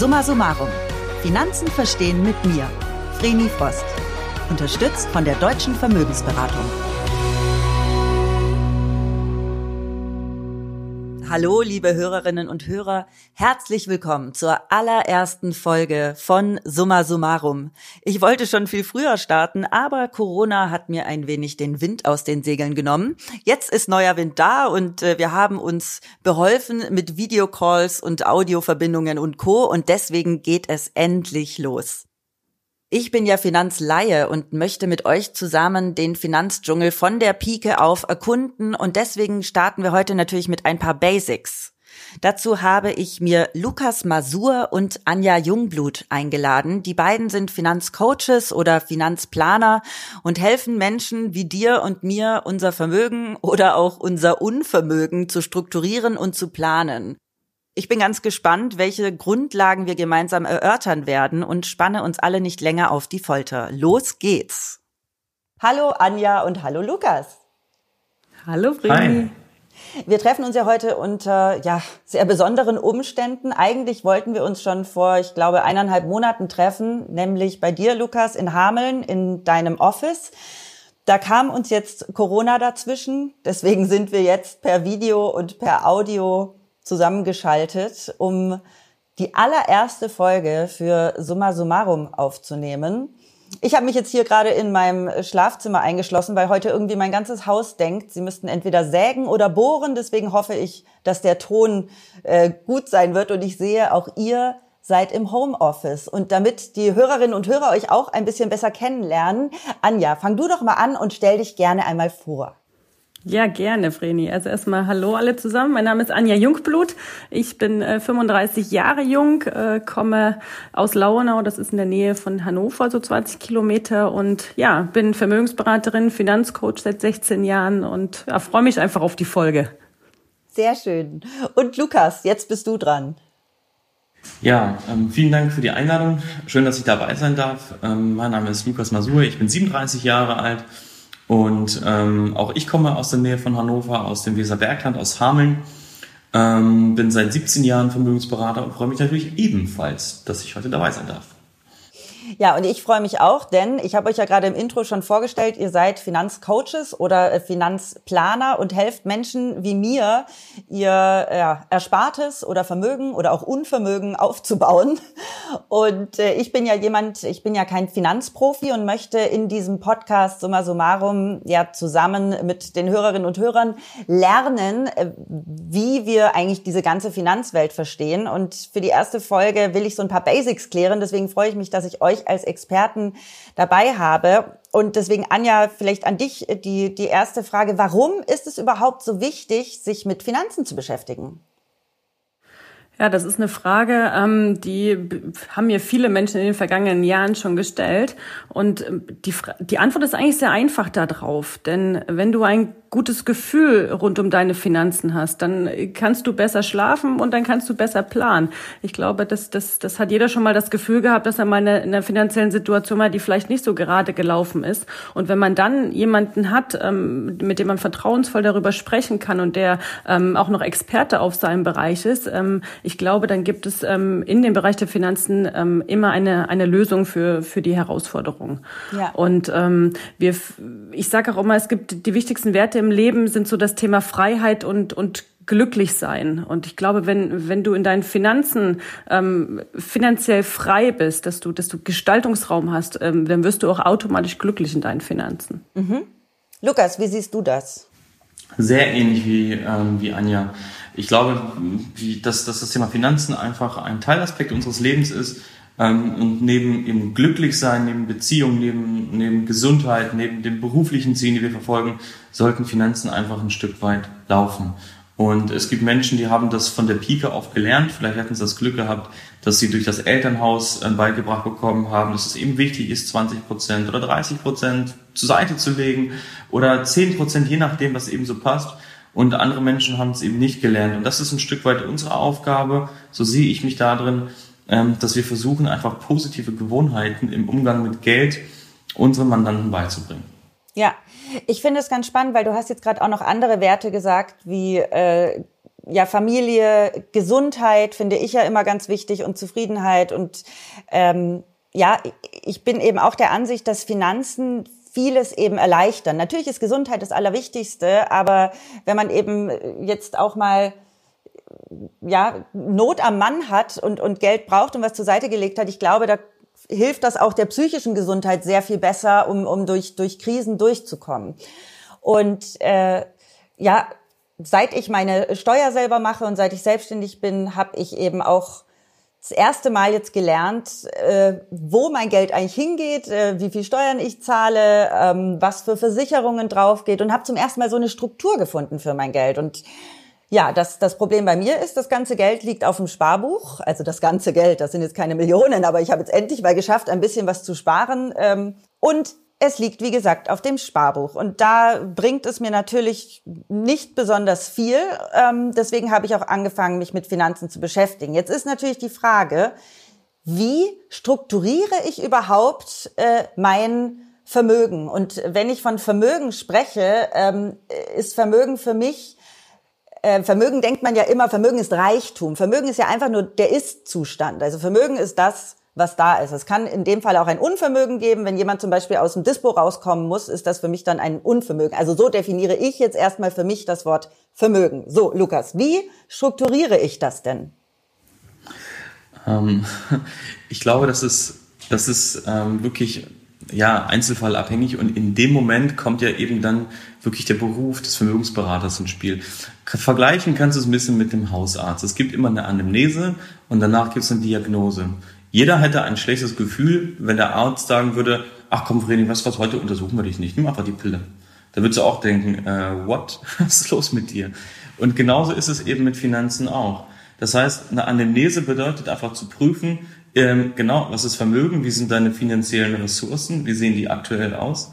Summa Summarum. Finanzen verstehen mit mir, Vreni Frost. Unterstützt von der Deutschen Vermögensberatung. Hallo, liebe Hörerinnen und Hörer. Herzlich willkommen zur allerersten Folge von Summa Summarum. Ich wollte schon viel früher starten, aber Corona hat mir ein wenig den Wind aus den Segeln genommen. Jetzt ist neuer Wind da und äh, wir haben uns beholfen mit Videocalls und Audioverbindungen und Co. Und deswegen geht es endlich los. Ich bin ja Finanzlaie und möchte mit euch zusammen den Finanzdschungel von der Pike auf erkunden und deswegen starten wir heute natürlich mit ein paar Basics. Dazu habe ich mir Lukas Masur und Anja Jungblut eingeladen. Die beiden sind Finanzcoaches oder Finanzplaner und helfen Menschen wie dir und mir, unser Vermögen oder auch unser Unvermögen zu strukturieren und zu planen. Ich bin ganz gespannt, welche Grundlagen wir gemeinsam erörtern werden und spanne uns alle nicht länger auf die Folter. Los geht's. Hallo Anja und hallo Lukas. Hallo Vreni. Wir treffen uns ja heute unter ja, sehr besonderen Umständen. Eigentlich wollten wir uns schon vor, ich glaube, eineinhalb Monaten treffen, nämlich bei dir, Lukas, in Hameln, in deinem Office. Da kam uns jetzt Corona dazwischen. Deswegen sind wir jetzt per Video und per Audio zusammengeschaltet, um die allererste Folge für Summa Summarum aufzunehmen. Ich habe mich jetzt hier gerade in meinem Schlafzimmer eingeschlossen, weil heute irgendwie mein ganzes Haus denkt, sie müssten entweder sägen oder bohren. Deswegen hoffe ich, dass der Ton äh, gut sein wird. Und ich sehe, auch ihr seid im Homeoffice. Und damit die Hörerinnen und Hörer euch auch ein bisschen besser kennenlernen, Anja, fang du doch mal an und stell dich gerne einmal vor. Ja, gerne, Vreni. Also erstmal Hallo alle zusammen. Mein Name ist Anja Jungblut. Ich bin äh, 35 Jahre jung, äh, komme aus Lauenau, das ist in der Nähe von Hannover, so 20 Kilometer und ja, bin Vermögensberaterin, Finanzcoach seit 16 Jahren und ja, freue mich einfach auf die Folge. Sehr schön. Und Lukas, jetzt bist du dran. Ja, ähm, vielen Dank für die Einladung. Schön, dass ich dabei sein darf. Ähm, mein Name ist Lukas Masur. Ich bin 37 Jahre alt und ähm, auch ich komme aus der Nähe von Hannover, aus dem Weserbergland, aus Hameln. Ähm, bin seit 17 Jahren Vermögensberater und freue mich natürlich ebenfalls, dass ich heute dabei sein darf. Ja, und ich freue mich auch, denn ich habe euch ja gerade im Intro schon vorgestellt, ihr seid Finanzcoaches oder äh, Finanzplaner und helft Menschen wie mir, ihr ja, Erspartes oder Vermögen oder auch Unvermögen aufzubauen. Und äh, ich bin ja jemand, ich bin ja kein Finanzprofi und möchte in diesem Podcast summa summarum ja zusammen mit den Hörerinnen und Hörern lernen, äh, wie wir eigentlich diese ganze Finanzwelt verstehen. Und für die erste Folge will ich so ein paar Basics klären. Deswegen freue ich mich, dass ich euch als Experten dabei habe. Und deswegen, Anja, vielleicht an dich die, die erste Frage. Warum ist es überhaupt so wichtig, sich mit Finanzen zu beschäftigen? Ja, das ist eine Frage, ähm, die haben mir viele Menschen in den vergangenen Jahren schon gestellt. Und ähm, die, die Antwort ist eigentlich sehr einfach darauf. Denn wenn du ein gutes Gefühl rund um deine Finanzen hast, dann kannst du besser schlafen und dann kannst du besser planen. Ich glaube, das, das, das hat jeder schon mal das Gefühl gehabt, dass er mal in einer finanziellen Situation war, die vielleicht nicht so gerade gelaufen ist. Und wenn man dann jemanden hat, ähm, mit dem man vertrauensvoll darüber sprechen kann und der ähm, auch noch Experte auf seinem Bereich ist, ähm, ich glaube, dann gibt es in dem Bereich der Finanzen immer eine, eine Lösung für, für die Herausforderung. Ja. Und wir, ich sage auch immer, es gibt die wichtigsten Werte im Leben sind so das Thema Freiheit und, und glücklich sein. Und ich glaube, wenn, wenn du in deinen Finanzen ähm, finanziell frei bist, dass du, dass du Gestaltungsraum hast, ähm, dann wirst du auch automatisch glücklich in deinen Finanzen. Mhm. Lukas, wie siehst du das? Sehr ähnlich wie, ähm, wie Anja. Ich glaube, wie, dass, dass das Thema Finanzen einfach ein Teilaspekt unseres Lebens ist, ähm, und neben eben Glücklichsein, neben Beziehung, neben, neben Gesundheit, neben den beruflichen Zielen, die wir verfolgen, sollten Finanzen einfach ein Stück weit laufen. Und es gibt Menschen, die haben das von der Pike auf gelernt. Vielleicht hatten sie das Glück gehabt, dass sie durch das Elternhaus äh, beigebracht bekommen haben, dass es eben wichtig ist, 20 Prozent oder 30 Prozent zur Seite zu legen oder 10 Prozent, je nachdem, was eben so passt. Und andere Menschen haben es eben nicht gelernt. Und das ist ein Stück weit unsere Aufgabe. So sehe ich mich da drin, ähm, dass wir versuchen, einfach positive Gewohnheiten im Umgang mit Geld unseren Mandanten beizubringen. Ja, ich finde es ganz spannend, weil du hast jetzt gerade auch noch andere Werte gesagt, wie äh, ja, Familie, Gesundheit finde ich ja immer ganz wichtig und Zufriedenheit. Und ähm, ja, ich bin eben auch der Ansicht, dass Finanzen vieles eben erleichtern. Natürlich ist Gesundheit das Allerwichtigste, aber wenn man eben jetzt auch mal ja, Not am Mann hat und, und Geld braucht und was zur Seite gelegt hat, ich glaube, da hilft das auch der psychischen Gesundheit sehr viel besser, um, um durch, durch Krisen durchzukommen. Und äh, ja, seit ich meine Steuer selber mache und seit ich selbstständig bin, habe ich eben auch das erste Mal jetzt gelernt, äh, wo mein Geld eigentlich hingeht, äh, wie viel Steuern ich zahle, ähm, was für Versicherungen draufgeht und habe zum ersten Mal so eine Struktur gefunden für mein Geld. Und ja, das, das Problem bei mir ist, das ganze Geld liegt auf dem Sparbuch. Also das ganze Geld, das sind jetzt keine Millionen, aber ich habe jetzt endlich mal geschafft, ein bisschen was zu sparen. Ähm, und es liegt, wie gesagt, auf dem Sparbuch. Und da bringt es mir natürlich nicht besonders viel. Ähm, deswegen habe ich auch angefangen, mich mit Finanzen zu beschäftigen. Jetzt ist natürlich die Frage, wie strukturiere ich überhaupt äh, mein Vermögen? Und wenn ich von Vermögen spreche, ähm, ist Vermögen für mich äh, Vermögen denkt man ja immer, Vermögen ist Reichtum. Vermögen ist ja einfach nur der Ist-Zustand. Also Vermögen ist das, was da ist. Es kann in dem Fall auch ein Unvermögen geben. Wenn jemand zum Beispiel aus dem Dispo rauskommen muss, ist das für mich dann ein Unvermögen. Also so definiere ich jetzt erstmal für mich das Wort Vermögen. So, Lukas, wie strukturiere ich das denn? Ähm, ich glaube, das ist, das ist ähm, wirklich ja, einzelfallabhängig und in dem Moment kommt ja eben dann wirklich der Beruf des Vermögensberaters ins Spiel. Vergleichen kannst du es ein bisschen mit dem Hausarzt. Es gibt immer eine Anamnese und danach gibt es eine Diagnose. Jeder hätte ein schlechtes Gefühl, wenn der Arzt sagen würde, ach komm, Vreni, was, was, heute untersuchen wir dich nicht, nimm einfach die Pille. Da würdest du auch denken, äh, what? Was ist los mit dir? Und genauso ist es eben mit Finanzen auch. Das heißt, eine Anamnese bedeutet einfach zu prüfen, ähm, genau, was ist Vermögen, wie sind deine finanziellen Ressourcen, wie sehen die aktuell aus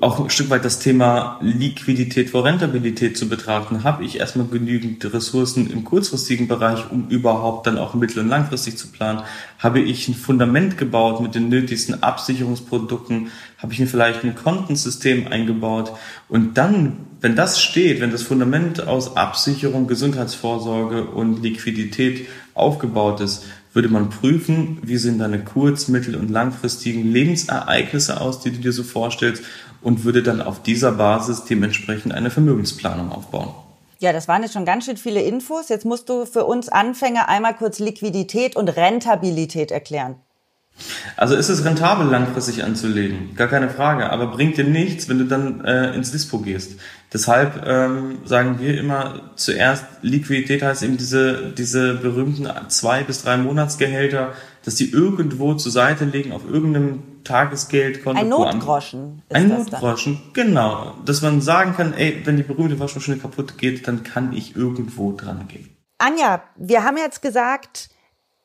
auch ein Stück weit das Thema Liquidität vor Rentabilität zu betrachten. Habe ich erstmal genügend Ressourcen im kurzfristigen Bereich, um überhaupt dann auch mittel- und langfristig zu planen? Habe ich ein Fundament gebaut mit den nötigsten Absicherungsprodukten? Habe ich mir vielleicht ein Kontensystem eingebaut? Und dann, wenn das steht, wenn das Fundament aus Absicherung, Gesundheitsvorsorge und Liquidität aufgebaut ist, würde man prüfen, wie sehen deine kurz-, mittel- und langfristigen Lebensereignisse aus, die du dir so vorstellst und würde dann auf dieser Basis dementsprechend eine Vermögensplanung aufbauen. Ja, das waren jetzt schon ganz schön viele Infos. Jetzt musst du für uns Anfänger einmal kurz Liquidität und Rentabilität erklären. Also ist es rentabel, langfristig anzulegen, gar keine Frage, aber bringt dir nichts, wenn du dann äh, ins Dispo gehst. Deshalb ähm, sagen wir immer zuerst, Liquidität heißt eben diese, diese berühmten zwei bis drei Monatsgehälter, dass die irgendwo zur Seite legen auf irgendeinem Tagesgeldkonto. Ein Notgroschen. Ist ein Notgroschen, dann. genau. Dass man sagen kann, ey, wenn die berühmte Waschmaschine kaputt geht, dann kann ich irgendwo dran gehen. Anja, wir haben jetzt gesagt,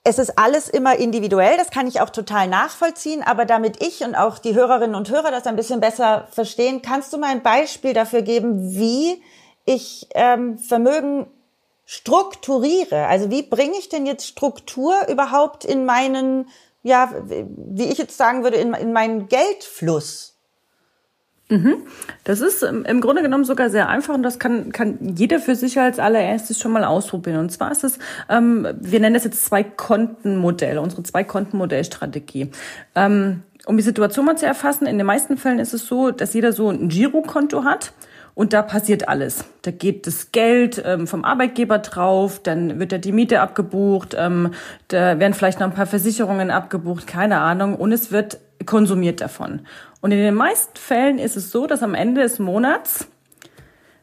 es ist alles immer individuell, das kann ich auch total nachvollziehen, aber damit ich und auch die Hörerinnen und Hörer das ein bisschen besser verstehen, kannst du mal ein Beispiel dafür geben, wie ich ähm, Vermögen strukturiere? Also wie bringe ich denn jetzt Struktur überhaupt in meinen, ja, wie ich jetzt sagen würde, in, in meinen Geldfluss? Mhm. Das ist im Grunde genommen sogar sehr einfach und das kann, kann jeder für sich als allererstes schon mal ausprobieren. Und zwar ist es, ähm, wir nennen das jetzt zwei Kontenmodell, unsere zwei Kontenmodellstrategie. Ähm, um die Situation mal zu erfassen, in den meisten Fällen ist es so, dass jeder so ein Girokonto hat und da passiert alles. Da geht das Geld ähm, vom Arbeitgeber drauf, dann wird da die Miete abgebucht, ähm, da werden vielleicht noch ein paar Versicherungen abgebucht, keine Ahnung. Und es wird konsumiert davon. Und in den meisten Fällen ist es so, dass am Ende des Monats,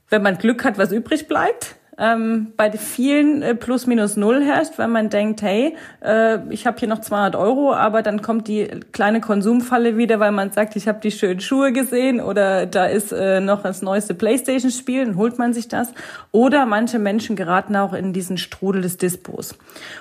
wenn man Glück hat, was übrig bleibt, ähm, bei vielen äh, plus minus null herrscht, weil man denkt, hey, äh, ich habe hier noch 200 Euro, aber dann kommt die kleine Konsumfalle wieder, weil man sagt, ich habe die schönen Schuhe gesehen oder da ist äh, noch das neueste Playstation-Spiel, dann holt man sich das. Oder manche Menschen geraten auch in diesen Strudel des Dispos.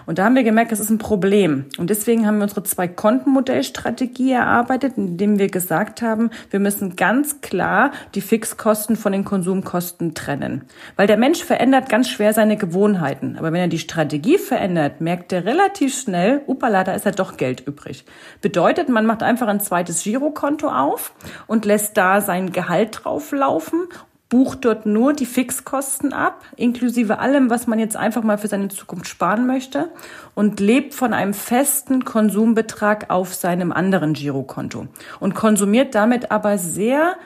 Und da haben wir gemerkt, das ist ein Problem. Und deswegen haben wir unsere zwei Kontenmodellstrategie erarbeitet, indem wir gesagt haben, wir müssen ganz klar die Fixkosten von den Konsumkosten trennen. Weil der Mensch verändert verändert ganz schwer seine Gewohnheiten. Aber wenn er die Strategie verändert, merkt er relativ schnell, upala, da ist ja doch Geld übrig. Bedeutet, man macht einfach ein zweites Girokonto auf und lässt da sein Gehalt drauflaufen bucht dort nur die Fixkosten ab, inklusive allem, was man jetzt einfach mal für seine Zukunft sparen möchte und lebt von einem festen Konsumbetrag auf seinem anderen Girokonto und konsumiert damit aber sehr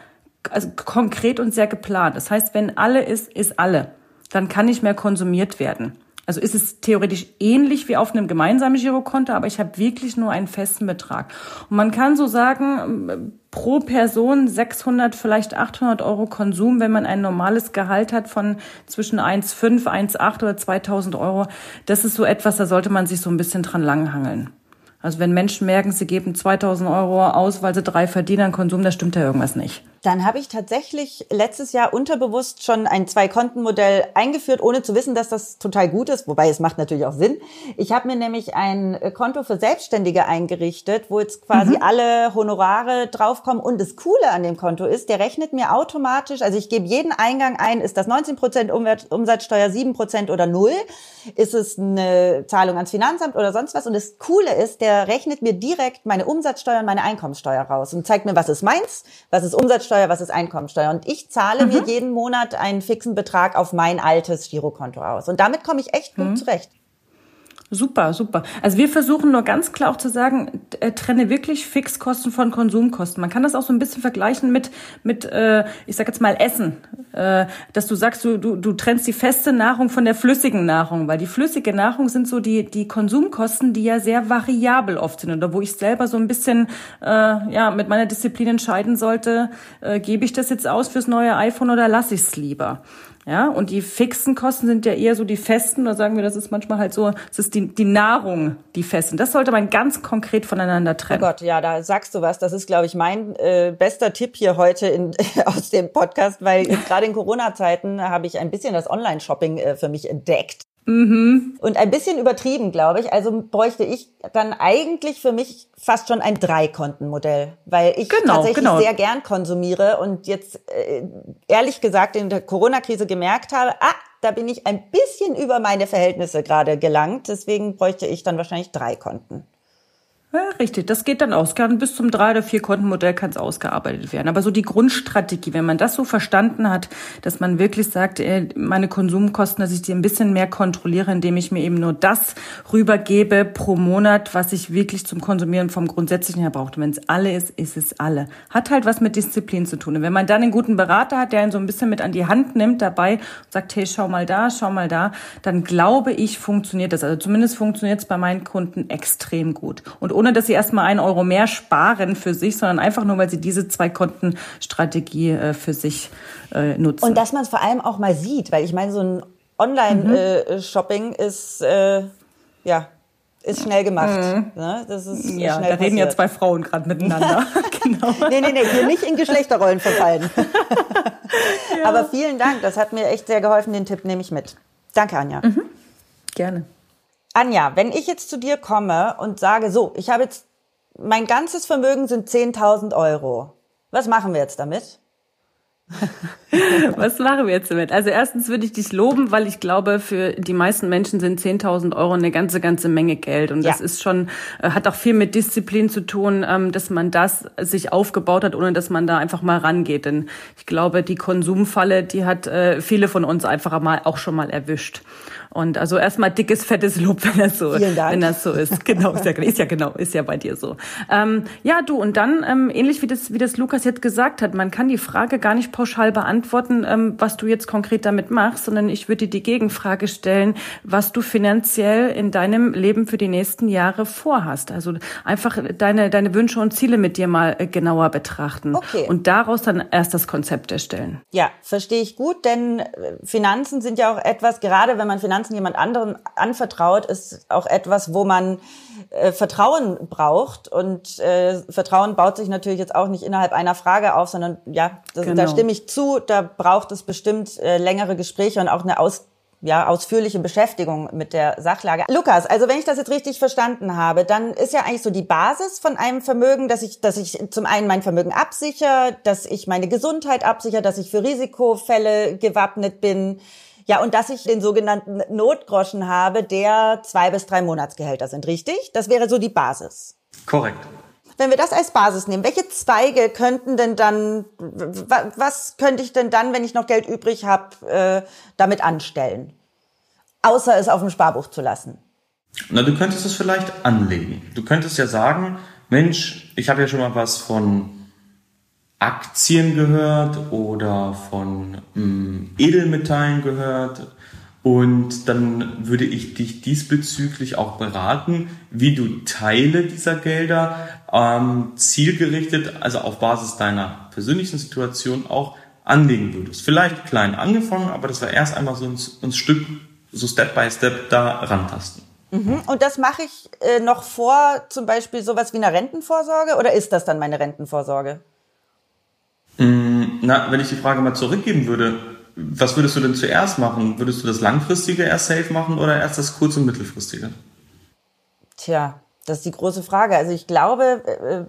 also konkret und sehr geplant. Das heißt, wenn alle ist, ist alle. Dann kann nicht mehr konsumiert werden. Also ist es theoretisch ähnlich wie auf einem gemeinsamen Girokonto, aber ich habe wirklich nur einen festen Betrag. Und man kann so sagen, pro Person 600, vielleicht 800 Euro Konsum, wenn man ein normales Gehalt hat von zwischen 1,5, 1,8 oder 2000 Euro. Das ist so etwas, da sollte man sich so ein bisschen dran langhangeln. Also wenn Menschen merken, sie geben 2000 Euro aus, weil sie drei verdienen an Konsum, da stimmt ja irgendwas nicht. Dann habe ich tatsächlich letztes Jahr unterbewusst schon ein Zwei-Konten-Modell eingeführt, ohne zu wissen, dass das total gut ist. Wobei es macht natürlich auch Sinn. Ich habe mir nämlich ein Konto für Selbstständige eingerichtet, wo jetzt quasi mhm. alle Honorare draufkommen. Und das Coole an dem Konto ist, der rechnet mir automatisch, also ich gebe jeden Eingang ein, ist das 19 Prozent Umsatzsteuer, 7 Prozent oder null? Ist es eine Zahlung ans Finanzamt oder sonst was? Und das Coole ist, der rechnet mir direkt meine Umsatzsteuer und meine Einkommensteuer raus und zeigt mir, was ist meins, was ist Umsatzsteuer, was ist Einkommensteuer. Und ich zahle mhm. mir jeden Monat einen fixen Betrag auf mein altes Girokonto aus. Und damit komme ich echt gut mhm. zurecht. Super, super. Also wir versuchen nur ganz klar auch zu sagen, äh, trenne wirklich Fixkosten von Konsumkosten. Man kann das auch so ein bisschen vergleichen mit, mit äh, ich sag jetzt mal Essen. Äh, dass du sagst, du, du, du trennst die feste Nahrung von der flüssigen Nahrung, weil die flüssige Nahrung sind so die, die Konsumkosten, die ja sehr variabel oft sind. Oder wo ich selber so ein bisschen äh, ja, mit meiner Disziplin entscheiden sollte, äh, gebe ich das jetzt aus fürs neue iPhone oder lasse ich es lieber. Ja, und die fixen Kosten sind ja eher so die festen, da sagen wir, das ist manchmal halt so, es ist die, die Nahrung, die festen. Das sollte man ganz konkret voneinander trennen. Oh Gott, ja, da sagst du was. Das ist, glaube ich, mein äh, bester Tipp hier heute in, aus dem Podcast, weil gerade in Corona-Zeiten habe ich ein bisschen das Online-Shopping äh, für mich entdeckt. Mhm. Und ein bisschen übertrieben, glaube ich. Also bräuchte ich dann eigentlich für mich fast schon ein Dreikontenmodell, weil ich genau, tatsächlich genau. sehr gern konsumiere und jetzt äh, ehrlich gesagt in der Corona-Krise gemerkt habe, ah, da bin ich ein bisschen über meine Verhältnisse gerade gelangt. Deswegen bräuchte ich dann wahrscheinlich drei Konten. Ja, richtig, das geht dann aus. Kann bis zum drei oder vier Kontenmodell kann es ausgearbeitet werden. Aber so die Grundstrategie, wenn man das so verstanden hat, dass man wirklich sagt, äh, meine Konsumkosten, dass ich die ein bisschen mehr kontrolliere, indem ich mir eben nur das rübergebe pro Monat, was ich wirklich zum Konsumieren vom Grundsätzlichen her brauche. Wenn es alle ist, ist es alle. Hat halt was mit Disziplin zu tun. Und wenn man dann einen guten Berater hat, der ihn so ein bisschen mit an die Hand nimmt dabei und sagt, hey, schau mal da, schau mal da, dann glaube ich, funktioniert das. Also zumindest funktioniert es bei meinen Kunden extrem gut. Und ohne dass sie erstmal einen Euro mehr sparen für sich, sondern einfach nur, weil sie diese zwei Kontenstrategie äh, für sich äh, nutzen. Und dass man es vor allem auch mal sieht, weil ich meine, so ein Online-Shopping mhm. äh, ist, äh, ja, ist schnell gemacht. Mhm. Ne? Das ist ja, schnell da passiert. reden ja zwei Frauen gerade miteinander. genau. Nee, nee, nee, hier nicht in Geschlechterrollen verfallen. ja. Aber vielen Dank, das hat mir echt sehr geholfen, den Tipp nehme ich mit. Danke, Anja. Mhm. Gerne. Anja, wenn ich jetzt zu dir komme und sage, so, ich habe jetzt, mein ganzes Vermögen sind 10.000 Euro. Was machen wir jetzt damit? Was machen wir jetzt damit? Also erstens würde ich dich loben, weil ich glaube, für die meisten Menschen sind 10.000 Euro eine ganze, ganze Menge Geld. Und das ja. ist schon, äh, hat auch viel mit Disziplin zu tun, ähm, dass man das sich aufgebaut hat, ohne dass man da einfach mal rangeht. Denn ich glaube, die Konsumfalle, die hat äh, viele von uns einfach mal auch schon mal erwischt. Und also erstmal dickes, fettes Lob, wenn das so, wenn das so ist. Genau, ist ja, ist ja genau, ist ja bei dir so. Ähm, ja, du, und dann, ähm, ähnlich wie das, wie das Lukas jetzt gesagt hat, man kann die Frage gar nicht pauschal beantworten, ähm, was du jetzt konkret damit machst, sondern ich würde dir die Gegenfrage stellen, was du finanziell in deinem Leben für die nächsten Jahre vorhast. Also einfach deine, deine Wünsche und Ziele mit dir mal äh, genauer betrachten. Okay. Und daraus dann erst das Konzept erstellen. Ja, verstehe ich gut, denn äh, Finanzen sind ja auch etwas, gerade wenn man Finanzen Finanzen jemand anderem anvertraut, ist auch etwas, wo man äh, Vertrauen braucht. Und äh, Vertrauen baut sich natürlich jetzt auch nicht innerhalb einer Frage auf, sondern ja, das, genau. da stimme ich zu, da braucht es bestimmt äh, längere Gespräche und auch eine aus ja, ausführliche Beschäftigung mit der Sachlage. Lukas, also wenn ich das jetzt richtig verstanden habe, dann ist ja eigentlich so die Basis von einem Vermögen, dass ich, dass ich zum einen mein Vermögen absichere, dass ich meine Gesundheit absichere, dass ich für Risikofälle gewappnet bin, ja, und dass ich den sogenannten Notgroschen habe, der zwei bis drei Monatsgehälter sind, richtig? Das wäre so die Basis. Korrekt. wenn wir das als Basis nehmen, welche Zweige könnten denn dann, was könnte ich denn dann, wenn ich noch Geld übrig habe, äh, damit anstellen? Außer es auf dem Sparbuch zu lassen. Na, du könntest es vielleicht anlegen. Du könntest ja sagen, Mensch, ich habe ja schon mal was von Aktien gehört oder von ähm, Edelmetallen gehört. Und dann würde ich dich diesbezüglich auch beraten, wie du Teile dieser Gelder ähm, zielgerichtet, also auf Basis deiner persönlichen Situation auch anlegen würdest. Vielleicht klein angefangen, aber das war erst einmal so ein, ein Stück, so Step by Step da rantasten. Mhm. Und das mache ich äh, noch vor zum Beispiel sowas wie einer Rentenvorsorge oder ist das dann meine Rentenvorsorge? Mm, na, wenn ich die Frage mal zurückgeben würde, was würdest du denn zuerst machen? Würdest du das langfristige erst safe machen oder erst das kurz- und mittelfristige? Tja, das ist die große Frage. Also ich glaube, äh,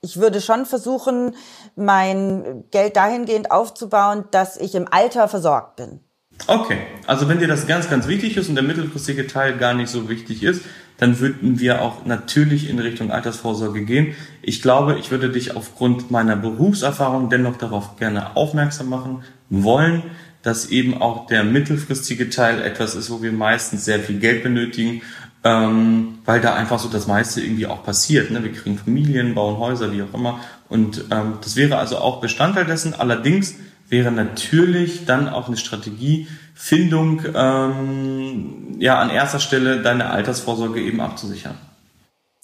ich würde schon versuchen, mein Geld dahingehend aufzubauen, dass ich im Alter versorgt bin. Okay, also wenn dir das ganz, ganz wichtig ist und der mittelfristige Teil gar nicht so wichtig ist, dann würden wir auch natürlich in Richtung Altersvorsorge gehen. Ich glaube, ich würde dich aufgrund meiner Berufserfahrung dennoch darauf gerne aufmerksam machen wollen, dass eben auch der mittelfristige Teil etwas ist, wo wir meistens sehr viel Geld benötigen, ähm, weil da einfach so das meiste irgendwie auch passiert. Ne? Wir kriegen Familien, bauen Häuser, wie auch immer. Und ähm, das wäre also auch Bestandteil dessen. Allerdings wäre natürlich dann auch eine Strategiefindung ähm, ja an erster Stelle deine Altersvorsorge eben abzusichern.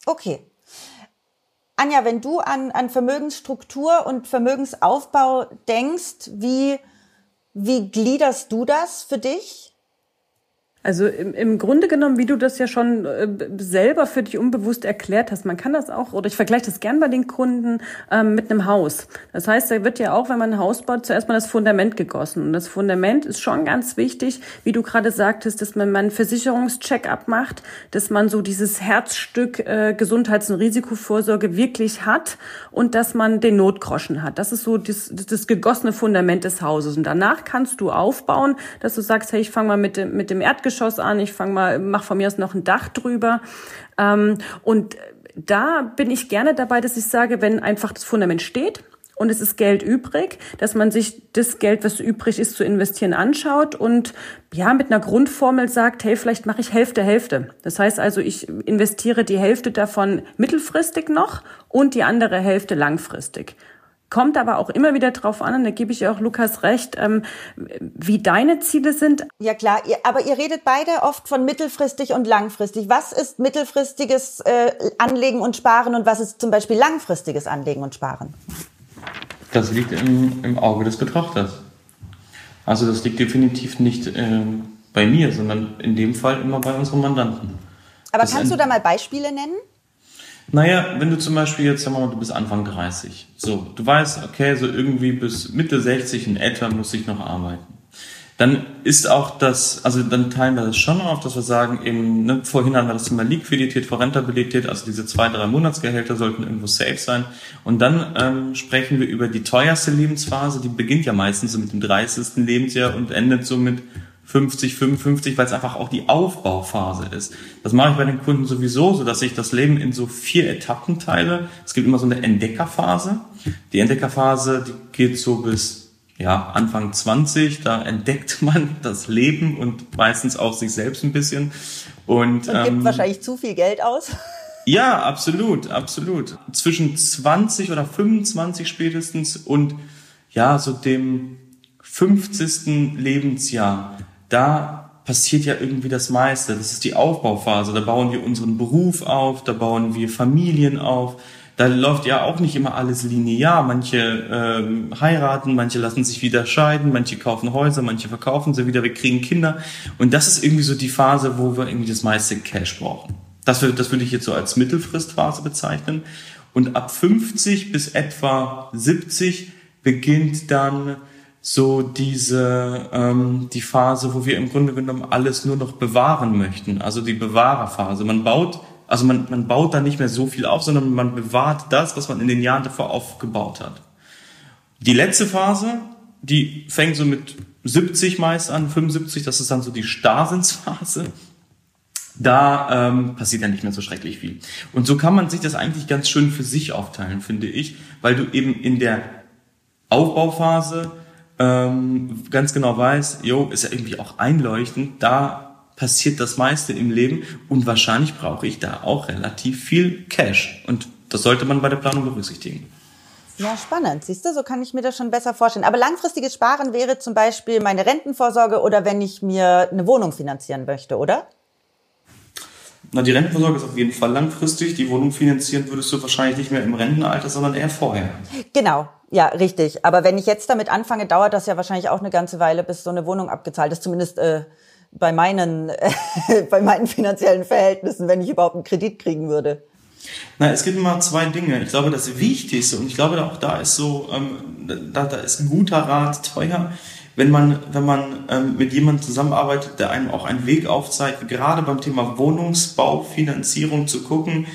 Okay. Anja, wenn du an, an Vermögensstruktur und Vermögensaufbau denkst, wie, wie gliederst du das für dich? Also im, im Grunde genommen, wie du das ja schon äh, selber für dich unbewusst erklärt hast, man kann das auch, oder ich vergleiche das gern bei den Kunden ähm, mit einem Haus. Das heißt, da wird ja auch, wenn man ein Haus baut, zuerst mal das Fundament gegossen. Und das Fundament ist schon ganz wichtig, wie du gerade sagtest, dass man mal einen Versicherungscheck-up macht, dass man so dieses Herzstück äh, Gesundheits- und Risikovorsorge wirklich hat und dass man den Notgroschen hat. Das ist so das, das gegossene Fundament des Hauses. Und danach kannst du aufbauen, dass du sagst, hey, ich fange mal mit dem, mit dem Erdgeschoss Erdgeschoss an, ich fange mal, mach von mir aus noch ein Dach drüber. Ähm, und da bin ich gerne dabei, dass ich sage, wenn einfach das Fundament steht, und es ist Geld übrig, dass man sich das Geld, was übrig ist, zu investieren, anschaut und ja, mit einer Grundformel sagt, hey, vielleicht mache ich Hälfte, Hälfte. Das heißt also, ich investiere die Hälfte davon mittelfristig noch und die andere Hälfte langfristig. Kommt aber auch immer wieder drauf an, und da gebe ich auch Lukas recht, ähm, wie deine Ziele sind. Ja klar, ihr, aber ihr redet beide oft von mittelfristig und langfristig. Was ist mittelfristiges äh, Anlegen und Sparen und was ist zum Beispiel langfristiges Anlegen und Sparen? Das liegt im, im Auge des Betrachters. Also das liegt definitiv nicht äh, bei mir, sondern in dem Fall immer bei unseren Mandanten. Aber das kannst du da mal Beispiele nennen? Naja, wenn du zum Beispiel jetzt, sagen wir mal, du bist Anfang 30. So, du weißt, okay, so irgendwie bis Mitte 60 in etwa muss ich noch arbeiten. Dann ist auch das, also dann teilen wir das schon auf, dass wir sagen, eben, ne, vorhin haben wir das Thema Liquidität vor Rentabilität, also diese zwei, drei Monatsgehälter sollten irgendwo safe sein. Und dann ähm, sprechen wir über die teuerste Lebensphase, die beginnt ja meistens so mit dem 30. Lebensjahr und endet so mit 50, 55, weil es einfach auch die Aufbauphase ist. Das mache ich bei den Kunden sowieso, so dass ich das Leben in so vier Etappen teile. Es gibt immer so eine Entdeckerphase. Die Entdeckerphase, die geht so bis ja, Anfang 20, da entdeckt man das Leben und meistens auch sich selbst ein bisschen. Und, und gibt ähm, wahrscheinlich zu viel Geld aus. Ja, absolut, absolut. Zwischen 20 oder 25 spätestens und ja, so dem 50. Lebensjahr da passiert ja irgendwie das meiste. Das ist die Aufbauphase. Da bauen wir unseren Beruf auf, da bauen wir Familien auf. Da läuft ja auch nicht immer alles linear. Manche ähm, heiraten, manche lassen sich wieder scheiden, manche kaufen Häuser, manche verkaufen sie wieder, wir kriegen Kinder. Und das ist irgendwie so die Phase, wo wir irgendwie das meiste Cash brauchen. Das, das würde ich jetzt so als Mittelfristphase bezeichnen. Und ab 50 bis etwa 70 beginnt dann so diese ähm, die Phase, wo wir im Grunde genommen alles nur noch bewahren möchten, also die Bewahrerphase. Man baut, also man, man baut da nicht mehr so viel auf, sondern man bewahrt das, was man in den Jahren davor aufgebaut hat. Die letzte Phase, die fängt so mit 70 meist an, 75, das ist dann so die Stasinsphase. da ähm, passiert ja nicht mehr so schrecklich viel. Und so kann man sich das eigentlich ganz schön für sich aufteilen, finde ich, weil du eben in der Aufbauphase ähm, ganz genau weißt, jo, ist ja irgendwie auch einleuchtend, da passiert das meiste im Leben und wahrscheinlich brauche ich da auch relativ viel Cash. Und das sollte man bei der Planung berücksichtigen. Ja, spannend. Siehst du, so kann ich mir das schon besser vorstellen. Aber langfristiges Sparen wäre zum Beispiel meine Rentenvorsorge oder wenn ich mir eine Wohnung finanzieren möchte, oder? Na, die Rentenvorsorge ist auf jeden Fall langfristig. Die Wohnung finanzieren würdest du wahrscheinlich nicht mehr im Rentenalter, sondern eher vorher. Genau, ja, richtig. Aber wenn ich jetzt damit anfange, dauert das ja wahrscheinlich auch eine ganze Weile, bis so eine Wohnung abgezahlt ist. Zumindest äh, bei meinen, äh, bei meinen finanziellen Verhältnissen, wenn ich überhaupt einen Kredit kriegen würde. Na, es gibt immer zwei Dinge. Ich glaube, das Wichtigste, und ich glaube auch da ist so, ähm, da, da ist ein guter Rat teuer wenn man, wenn man ähm, mit jemandem zusammenarbeitet, der einem auch einen Weg aufzeigt, gerade beim Thema Wohnungsbau, Finanzierung zu gucken,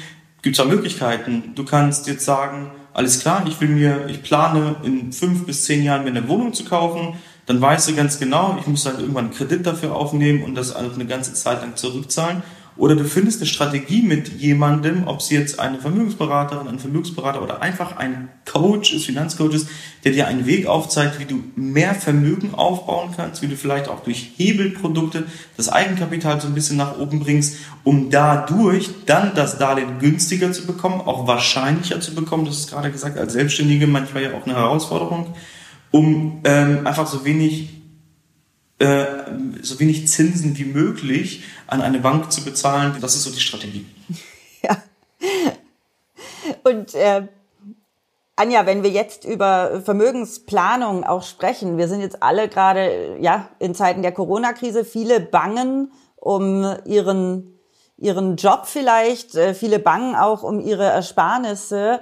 gibt es da Möglichkeiten. Du kannst jetzt sagen, alles klar, ich will mir, ich plane in fünf bis zehn Jahren mir eine Wohnung zu kaufen, dann weißt du ganz genau, ich muss halt irgendwann einen Kredit dafür aufnehmen und das eine ganze Zeit lang zurückzahlen. Oder du findest eine Strategie mit jemandem, ob es jetzt eine Vermögensberaterin, ein Vermögensberater oder einfach ein Coach ist, Finanzcoach ist, der dir einen Weg aufzeigt, wie du mehr Vermögen aufbauen kannst, wie du vielleicht auch durch Hebelprodukte das Eigenkapital so ein bisschen nach oben bringst, um dadurch dann das Darlehen günstiger zu bekommen, auch wahrscheinlicher zu bekommen. Das ist gerade gesagt, als Selbstständige manchmal ja auch eine Herausforderung, um ähm, einfach so wenig äh, so wenig Zinsen wie möglich an eine Bank zu bezahlen. Das ist so die Strategie. Ja. Und äh, Anja, wenn wir jetzt über Vermögensplanung auch sprechen, wir sind jetzt alle gerade ja in Zeiten der Corona-Krise, viele bangen um ihren ihren Job vielleicht, äh, viele bangen auch um ihre Ersparnisse.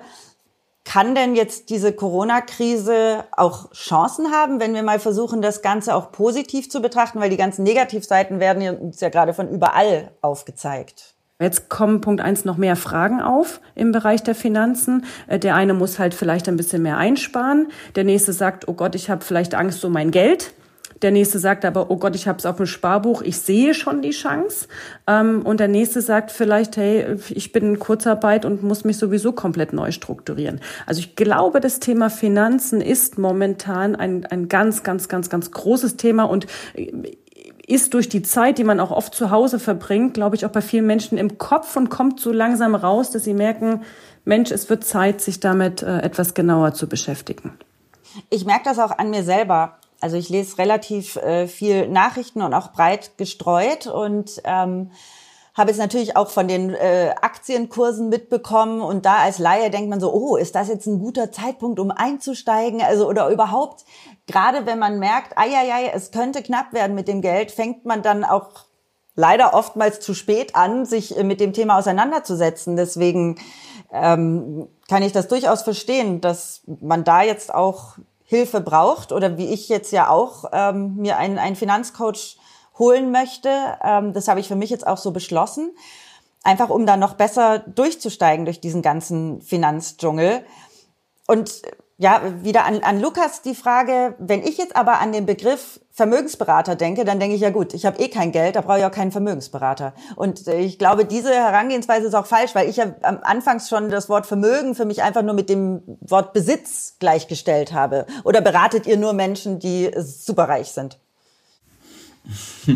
Kann denn jetzt diese Corona-Krise auch Chancen haben, wenn wir mal versuchen, das Ganze auch positiv zu betrachten, weil die ganzen Negativseiten werden uns ja gerade von überall aufgezeigt. Jetzt kommen Punkt eins noch mehr Fragen auf im Bereich der Finanzen. Äh, der eine muss halt vielleicht ein bisschen mehr einsparen. Der nächste sagt, oh Gott, ich habe vielleicht Angst um mein Geld. Der nächste sagt aber, oh Gott, ich habe es auf dem Sparbuch, ich sehe schon die Chance. Ähm, und der nächste sagt vielleicht, hey, ich bin in Kurzarbeit und muss mich sowieso komplett neu strukturieren. Also ich glaube, das Thema Finanzen ist momentan ein, ein ganz, ganz, ganz, ganz großes Thema und äh, ist durch die Zeit, die man auch oft zu Hause verbringt, glaube ich, auch bei vielen Menschen im Kopf und kommt so langsam raus, dass sie merken, Mensch, es wird Zeit, sich damit äh, etwas genauer zu beschäftigen. Ich merke das auch an mir selber. Also ich lese relativ äh, viel Nachrichten und auch breit gestreut und ähm, habe es natürlich auch von den äh, Aktienkursen mitbekommen und da als Laie denkt man so, oh, ist das jetzt ein guter Zeitpunkt, um einzusteigen? Also oder überhaupt, gerade wenn man merkt, ai, ai, ai, es könnte knapp werden mit dem Geld, fängt man dann auch leider oftmals zu spät an, sich äh, mit dem Thema auseinanderzusetzen. Deswegen ähm, kann ich das durchaus verstehen, dass man da jetzt auch Hilfe braucht oder wie ich jetzt ja auch ähm, mir einen, einen Finanzcoach holen möchte. Ähm, das habe ich für mich jetzt auch so beschlossen. Einfach um da noch besser durchzusteigen durch diesen ganzen Finanzdschungel. Und ja, wieder an, an Lukas die Frage, wenn ich jetzt aber an den Begriff Vermögensberater denke, dann denke ich, ja gut, ich habe eh kein Geld, da brauche ich auch keinen Vermögensberater. Und äh, ich glaube, diese Herangehensweise ist auch falsch, weil ich ja am Anfangs schon das Wort Vermögen für mich einfach nur mit dem Wort Besitz gleichgestellt habe. Oder beratet ihr nur Menschen, die superreich sind?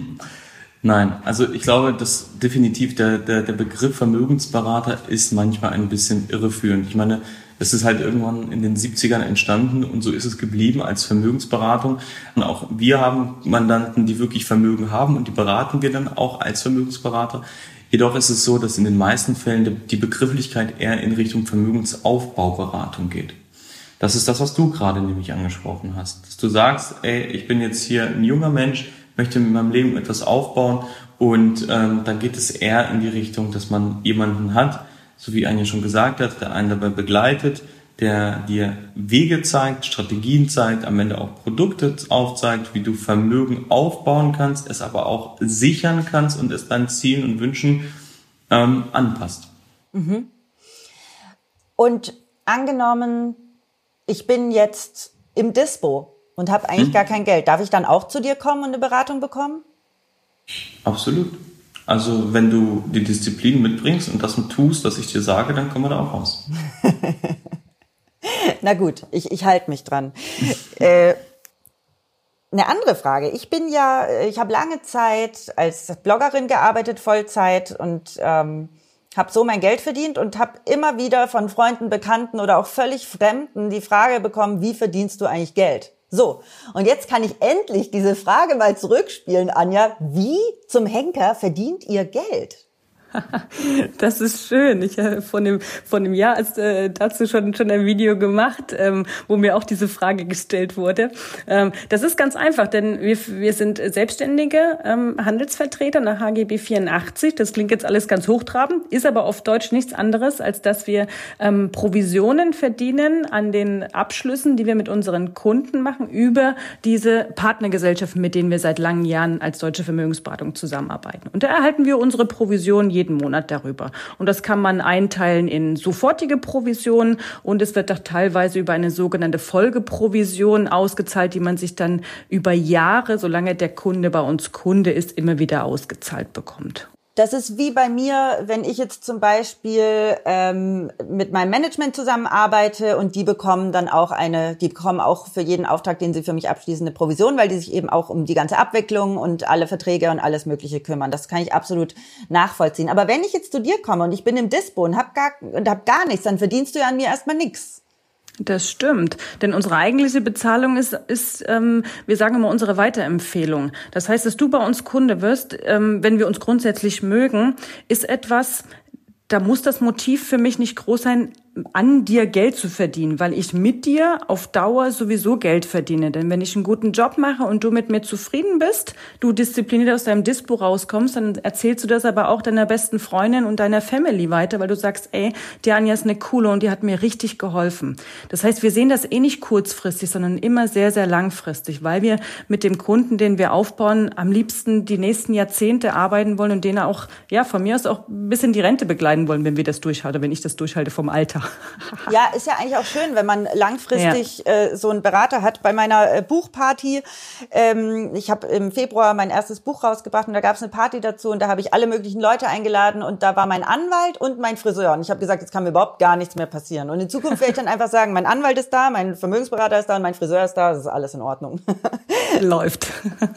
Nein, also ich glaube, dass definitiv der, der, der Begriff Vermögensberater ist manchmal ein bisschen irreführend. Ich meine, es ist halt irgendwann in den 70ern entstanden und so ist es geblieben als Vermögensberatung. Und auch wir haben Mandanten, die wirklich Vermögen haben und die beraten wir dann auch als Vermögensberater. Jedoch ist es so, dass in den meisten Fällen die Begrifflichkeit eher in Richtung Vermögensaufbauberatung geht. Das ist das, was du gerade nämlich angesprochen hast. Dass du sagst, ey, ich bin jetzt hier ein junger Mensch, möchte mit meinem Leben etwas aufbauen und ähm, dann geht es eher in die Richtung, dass man jemanden hat, so wie Anja schon gesagt hat, der einen dabei begleitet, der dir Wege zeigt, Strategien zeigt, am Ende auch Produkte aufzeigt, wie du Vermögen aufbauen kannst, es aber auch sichern kannst und es deinen Zielen und Wünschen ähm, anpasst. Mhm. Und angenommen, ich bin jetzt im Dispo und habe eigentlich hm? gar kein Geld. Darf ich dann auch zu dir kommen und eine Beratung bekommen? Absolut. Also wenn du die Disziplin mitbringst und das tust, was ich dir sage, dann kommen wir da auch raus. Na gut, ich, ich halte mich dran. äh, eine andere Frage. Ich bin ja, ich habe lange Zeit als Bloggerin gearbeitet, Vollzeit und ähm, habe so mein Geld verdient und habe immer wieder von Freunden, Bekannten oder auch völlig Fremden die Frage bekommen, wie verdienst du eigentlich Geld? So, und jetzt kann ich endlich diese Frage mal zurückspielen, Anja. Wie zum Henker verdient ihr Geld? Das ist schön. Ich habe von dem von dem Jahr als, äh, dazu schon schon ein Video gemacht, ähm, wo mir auch diese Frage gestellt wurde. Ähm, das ist ganz einfach, denn wir wir sind selbstständige ähm, Handelsvertreter nach HGB 84. Das klingt jetzt alles ganz hochtrabend, ist aber auf Deutsch nichts anderes, als dass wir ähm, Provisionen verdienen an den Abschlüssen, die wir mit unseren Kunden machen über diese Partnergesellschaften, mit denen wir seit langen Jahren als deutsche Vermögensberatung zusammenarbeiten. Und da erhalten wir unsere Provision jeden jeden Monat darüber. Und das kann man einteilen in sofortige Provisionen und es wird auch teilweise über eine sogenannte Folgeprovision ausgezahlt, die man sich dann über Jahre, solange der Kunde bei uns Kunde ist, immer wieder ausgezahlt bekommt. Das ist wie bei mir, wenn ich jetzt zum Beispiel ähm, mit meinem Management zusammenarbeite und die bekommen dann auch eine, die bekommen auch für jeden Auftrag, den sie für mich abschließen, eine Provision, weil die sich eben auch um die ganze Abwicklung und alle Verträge und alles Mögliche kümmern. Das kann ich absolut nachvollziehen. Aber wenn ich jetzt zu dir komme und ich bin im Dispo und hab gar, und hab gar nichts, dann verdienst du ja an mir erstmal nichts. Das stimmt, denn unsere eigentliche Bezahlung ist, ist ähm, wir sagen immer unsere Weiterempfehlung. Das heißt, dass du bei uns Kunde wirst, ähm, wenn wir uns grundsätzlich mögen, ist etwas, da muss das Motiv für mich nicht groß sein, an dir Geld zu verdienen, weil ich mit dir auf Dauer sowieso Geld verdiene. Denn wenn ich einen guten Job mache und du mit mir zufrieden bist, du diszipliniert aus deinem Dispo rauskommst, dann erzählst du das aber auch deiner besten Freundin und deiner Family weiter, weil du sagst, ey, die Anja ist eine coole und die hat mir richtig geholfen. Das heißt, wir sehen das eh nicht kurzfristig, sondern immer sehr, sehr langfristig, weil wir mit dem Kunden, den wir aufbauen, am liebsten die nächsten Jahrzehnte arbeiten wollen und denen auch, ja, von mir aus auch ein bisschen die Rente begleiten wollen, wenn wir das durchhalten, wenn ich das durchhalte vom Alter. ja, ist ja eigentlich auch schön, wenn man langfristig ja. äh, so einen Berater hat. Bei meiner äh, Buchparty, ähm, ich habe im Februar mein erstes Buch rausgebracht und da gab es eine Party dazu und da habe ich alle möglichen Leute eingeladen und da war mein Anwalt und mein Friseur. Und ich habe gesagt, jetzt kann mir überhaupt gar nichts mehr passieren. Und in Zukunft werde ich dann einfach sagen, mein Anwalt ist da, mein Vermögensberater ist da und mein Friseur ist da, das ist alles in Ordnung. Läuft.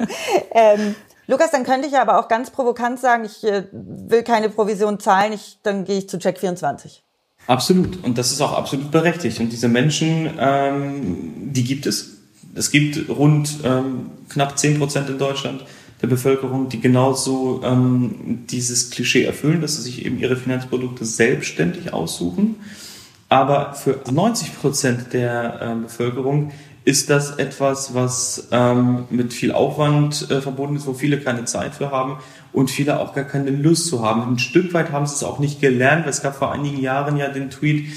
ähm, Lukas, dann könnte ich ja aber auch ganz provokant sagen, ich äh, will keine Provision zahlen, ich, dann gehe ich zu Check 24. Absolut. Und das ist auch absolut berechtigt. Und diese Menschen, ähm, die gibt es. Es gibt rund ähm, knapp zehn Prozent in Deutschland der Bevölkerung, die genauso ähm, dieses Klischee erfüllen, dass sie sich eben ihre Finanzprodukte selbstständig aussuchen. Aber für 90 Prozent der äh, Bevölkerung ist das etwas, was ähm, mit viel Aufwand äh, verbunden ist, wo viele keine Zeit für haben und viele auch gar keine Lust zu haben. Ein Stück weit haben sie es auch nicht gelernt, weil es gab vor einigen Jahren ja den Tweet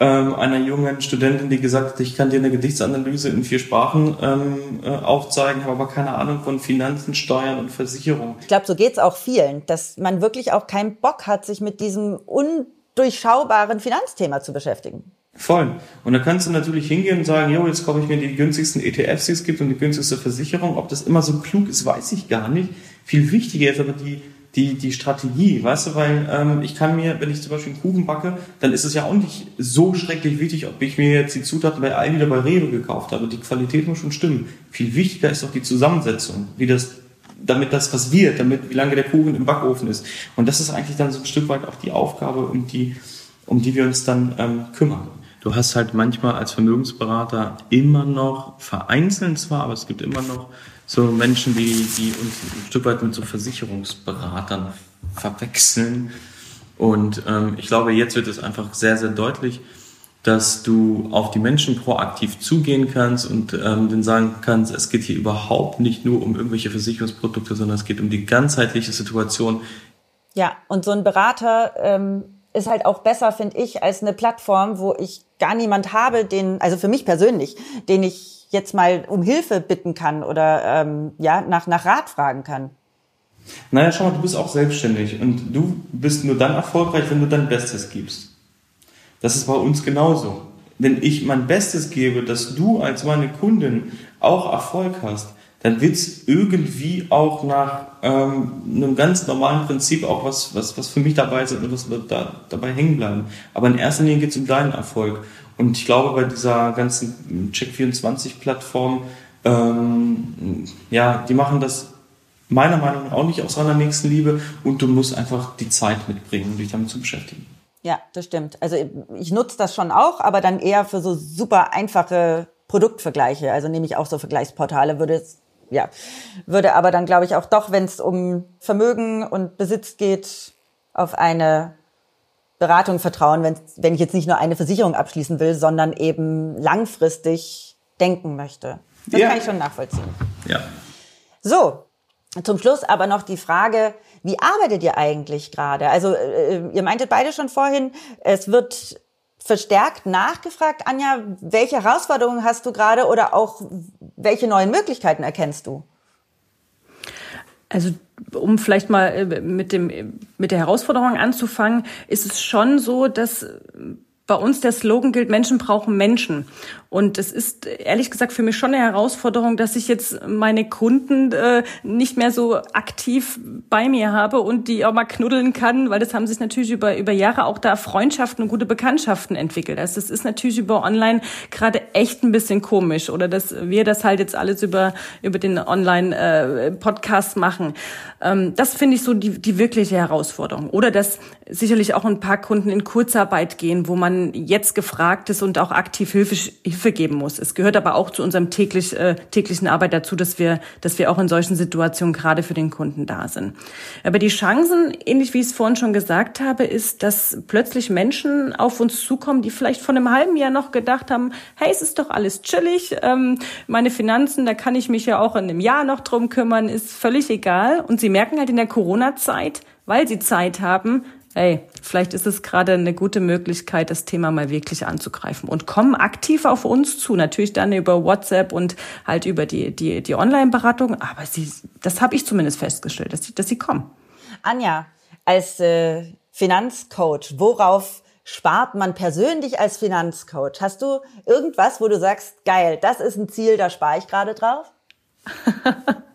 ähm, einer jungen Studentin, die gesagt hat, ich kann dir eine Gedichtsanalyse in vier Sprachen ähm, äh, aufzeigen, habe aber keine Ahnung von Finanzen, Steuern und Versicherung. Ich glaube, so geht's auch vielen, dass man wirklich auch keinen Bock hat, sich mit diesem undurchschaubaren Finanzthema zu beschäftigen. Voll. Und da kannst du natürlich hingehen und sagen, jo, jetzt kaufe ich mir die günstigsten ETFs, die es gibt und die günstigste Versicherung. Ob das immer so klug ist, weiß ich gar nicht. Viel wichtiger ist aber die, die, die Strategie, weißt du, weil ähm, ich kann mir, wenn ich zum Beispiel einen Kuchen backe, dann ist es ja auch nicht so schrecklich wichtig, ob ich mir jetzt die Zutaten bei Aldi oder bei Rewe gekauft habe. Die Qualität muss schon stimmen. Viel wichtiger ist auch die Zusammensetzung, wie das, damit das was wird, damit, wie lange der Kuchen im Backofen ist. Und das ist eigentlich dann so ein Stück weit auch die Aufgabe, um die, um die wir uns dann ähm, kümmern du hast halt manchmal als Vermögensberater immer noch, vereinzelt zwar, aber es gibt immer noch so Menschen, die, die uns ein Stück weit mit so Versicherungsberatern verwechseln. Und ähm, ich glaube, jetzt wird es einfach sehr, sehr deutlich, dass du auf die Menschen proaktiv zugehen kannst und ähm, denen sagen kannst, es geht hier überhaupt nicht nur um irgendwelche Versicherungsprodukte, sondern es geht um die ganzheitliche Situation. Ja, und so ein Berater ähm, ist halt auch besser, finde ich, als eine Plattform, wo ich gar niemand habe, den, also für mich persönlich, den ich jetzt mal um Hilfe bitten kann oder ähm, ja nach nach Rat fragen kann. Naja, schau mal, du bist auch selbstständig und du bist nur dann erfolgreich, wenn du dein Bestes gibst. Das ist bei uns genauso. Wenn ich mein Bestes gebe, dass du als meine Kundin auch Erfolg hast, dann wird's irgendwie auch nach ähm, einem ganz normalen Prinzip auch was, was, was für mich dabei ist und was wird da, dabei hängen bleiben. Aber in erster Linie geht's um deinen Erfolg. Und ich glaube, bei dieser ganzen Check24-Plattform, ähm, ja, die machen das meiner Meinung nach auch nicht aus reiner Nächstenliebe und du musst einfach die Zeit mitbringen, um dich damit zu beschäftigen. Ja, das stimmt. Also ich nutze das schon auch, aber dann eher für so super einfache Produktvergleiche. Also nehme ich auch so Vergleichsportale, würde es, ja, würde aber dann glaube ich auch doch, wenn es um Vermögen und Besitz geht, auf eine Beratung vertrauen, wenn, wenn ich jetzt nicht nur eine Versicherung abschließen will, sondern eben langfristig denken möchte. Das ja. kann ich schon nachvollziehen. Ja. So, zum Schluss aber noch die Frage, wie arbeitet ihr eigentlich gerade? Also äh, ihr meintet beide schon vorhin, es wird verstärkt nachgefragt. Anja, welche Herausforderungen hast du gerade oder auch welche neuen Möglichkeiten erkennst du? Also um vielleicht mal äh, mit dem mit der Herausforderung anzufangen, ist es schon so, dass bei uns der Slogan gilt, Menschen brauchen Menschen. Und es ist ehrlich gesagt für mich schon eine Herausforderung, dass ich jetzt meine Kunden äh, nicht mehr so aktiv bei mir habe und die auch mal knuddeln kann, weil das haben sich natürlich über, über Jahre auch da Freundschaften und gute Bekanntschaften entwickelt. Also das ist natürlich über online gerade echt ein bisschen komisch oder dass wir das halt jetzt alles über, über den Online-Podcast äh, machen. Ähm, das finde ich so die, die wirkliche Herausforderung. Oder dass sicherlich auch ein paar Kunden in Kurzarbeit gehen, wo man jetzt gefragt ist und auch aktiv Hilfe geben muss. Es gehört aber auch zu unserem täglich, äh, täglichen Arbeit dazu, dass wir, dass wir auch in solchen Situationen gerade für den Kunden da sind. Aber die Chancen, ähnlich wie ich es vorhin schon gesagt habe, ist, dass plötzlich Menschen auf uns zukommen, die vielleicht vor einem halben Jahr noch gedacht haben, hey, es ist doch alles chillig, ähm, meine Finanzen, da kann ich mich ja auch in einem Jahr noch drum kümmern, ist völlig egal. Und sie merken halt in der Corona-Zeit, weil sie Zeit haben, hey, vielleicht ist es gerade eine gute Möglichkeit, das Thema mal wirklich anzugreifen und kommen aktiv auf uns zu. Natürlich dann über WhatsApp und halt über die, die, die Online-Beratung. Aber sie, das habe ich zumindest festgestellt, dass sie, dass sie kommen. Anja, als äh, Finanzcoach, worauf spart man persönlich als Finanzcoach? Hast du irgendwas, wo du sagst, geil, das ist ein Ziel, da spare ich gerade drauf?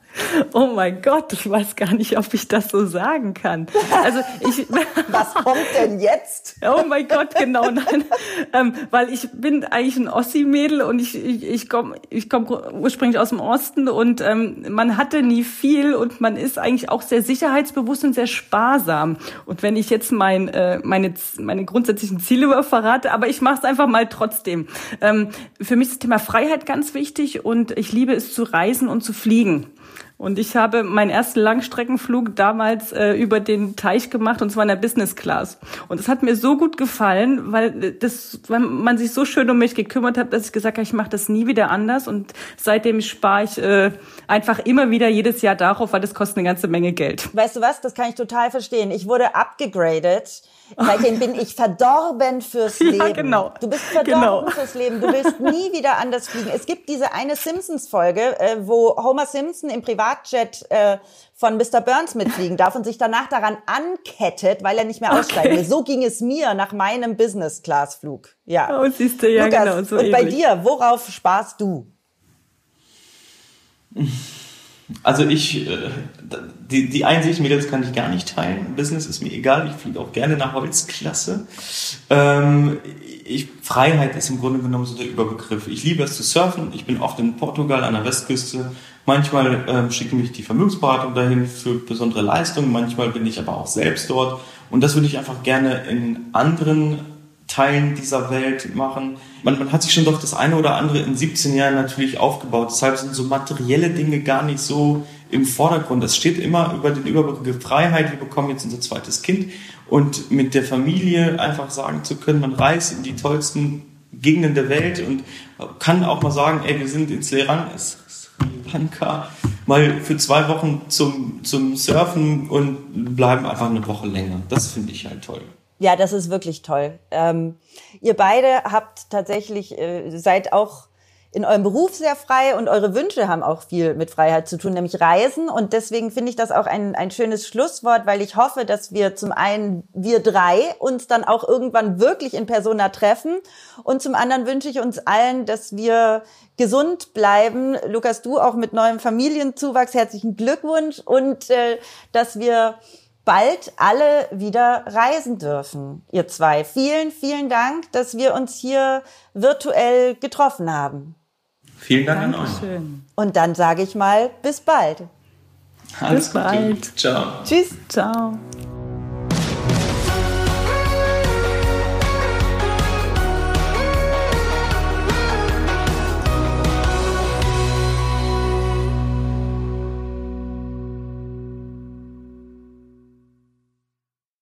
Oh mein Gott, ich weiß gar nicht, ob ich das so sagen kann. Also ich. Was kommt denn jetzt? Oh mein Gott, genau, nein. Ähm, weil ich bin eigentlich ein Ossi-Mädel und ich, ich, ich komme ich komm ursprünglich aus dem Osten und ähm, man hatte nie viel und man ist eigentlich auch sehr sicherheitsbewusst und sehr sparsam. Und wenn ich jetzt mein, äh, meine, meine grundsätzlichen Ziele verrate, aber ich mache es einfach mal trotzdem. Ähm, für mich ist das Thema Freiheit ganz wichtig und ich liebe es zu reisen und zu fliegen. Und ich habe meinen ersten Langstreckenflug damals äh, über den Teich gemacht und zwar in der Business Class. Und es hat mir so gut gefallen, weil das, weil man sich so schön um mich gekümmert hat, dass ich gesagt habe, ich mache das nie wieder anders. Und seitdem spare ich äh, einfach immer wieder jedes Jahr darauf, weil das kostet eine ganze Menge Geld. Weißt du was? Das kann ich total verstehen. Ich wurde abgegradet Seitdem bin ich verdorben fürs Leben. Ja, genau. Du bist verdorben genau. fürs Leben. Du willst nie wieder anders fliegen. Es gibt diese eine Simpsons-Folge, äh, wo Homer Simpson im Privatjet äh, von Mr. Burns mitfliegen darf und sich danach daran ankettet, weil er nicht mehr aussteigen okay. will. So ging es mir nach meinem Business-Class-Flug. Ja. Oh, siehst du, ja, Lukas, genau. So und bei dir, worauf sparst du? Also ich, äh, die, die Einsicht, Mädels, kann ich gar nicht teilen. Business ist mir egal, ich fliege auch gerne nach Holzklasse. Ähm, ich, Freiheit ist im Grunde genommen so der Überbegriff. Ich liebe es zu surfen, ich bin oft in Portugal an der Westküste. Manchmal ähm, schicken mich die Vermögensberatung dahin für besondere Leistungen, manchmal bin ich aber auch selbst dort. Und das würde ich einfach gerne in anderen Teilen dieser Welt machen. Man, man hat sich schon doch das eine oder andere in 17 Jahren natürlich aufgebaut. Deshalb sind so materielle Dinge gar nicht so im Vordergrund. Es steht immer über den Überbegriff Freiheit. Wir bekommen jetzt unser zweites Kind und mit der Familie einfach sagen zu können, man reist in die tollsten Gegenden der Welt und kann auch mal sagen, ey, wir sind in Sri Lanka mal für zwei Wochen zum, zum Surfen und bleiben einfach eine Woche länger. Das finde ich halt toll. Ja, das ist wirklich toll. Ähm, ihr beide habt tatsächlich, äh, seid auch in eurem Beruf sehr frei und eure Wünsche haben auch viel mit Freiheit zu tun, nämlich Reisen. Und deswegen finde ich das auch ein, ein schönes Schlusswort, weil ich hoffe, dass wir zum einen, wir drei, uns dann auch irgendwann wirklich in Persona treffen. Und zum anderen wünsche ich uns allen, dass wir gesund bleiben. Lukas, du auch mit neuem Familienzuwachs, herzlichen Glückwunsch. Und äh, dass wir bald alle wieder reisen dürfen, ihr zwei. Vielen, vielen Dank, dass wir uns hier virtuell getroffen haben. Vielen Dank Dankeschön. an euch. Und dann sage ich mal, bis bald. Alles bis bald. Ciao. Tschüss. Ciao.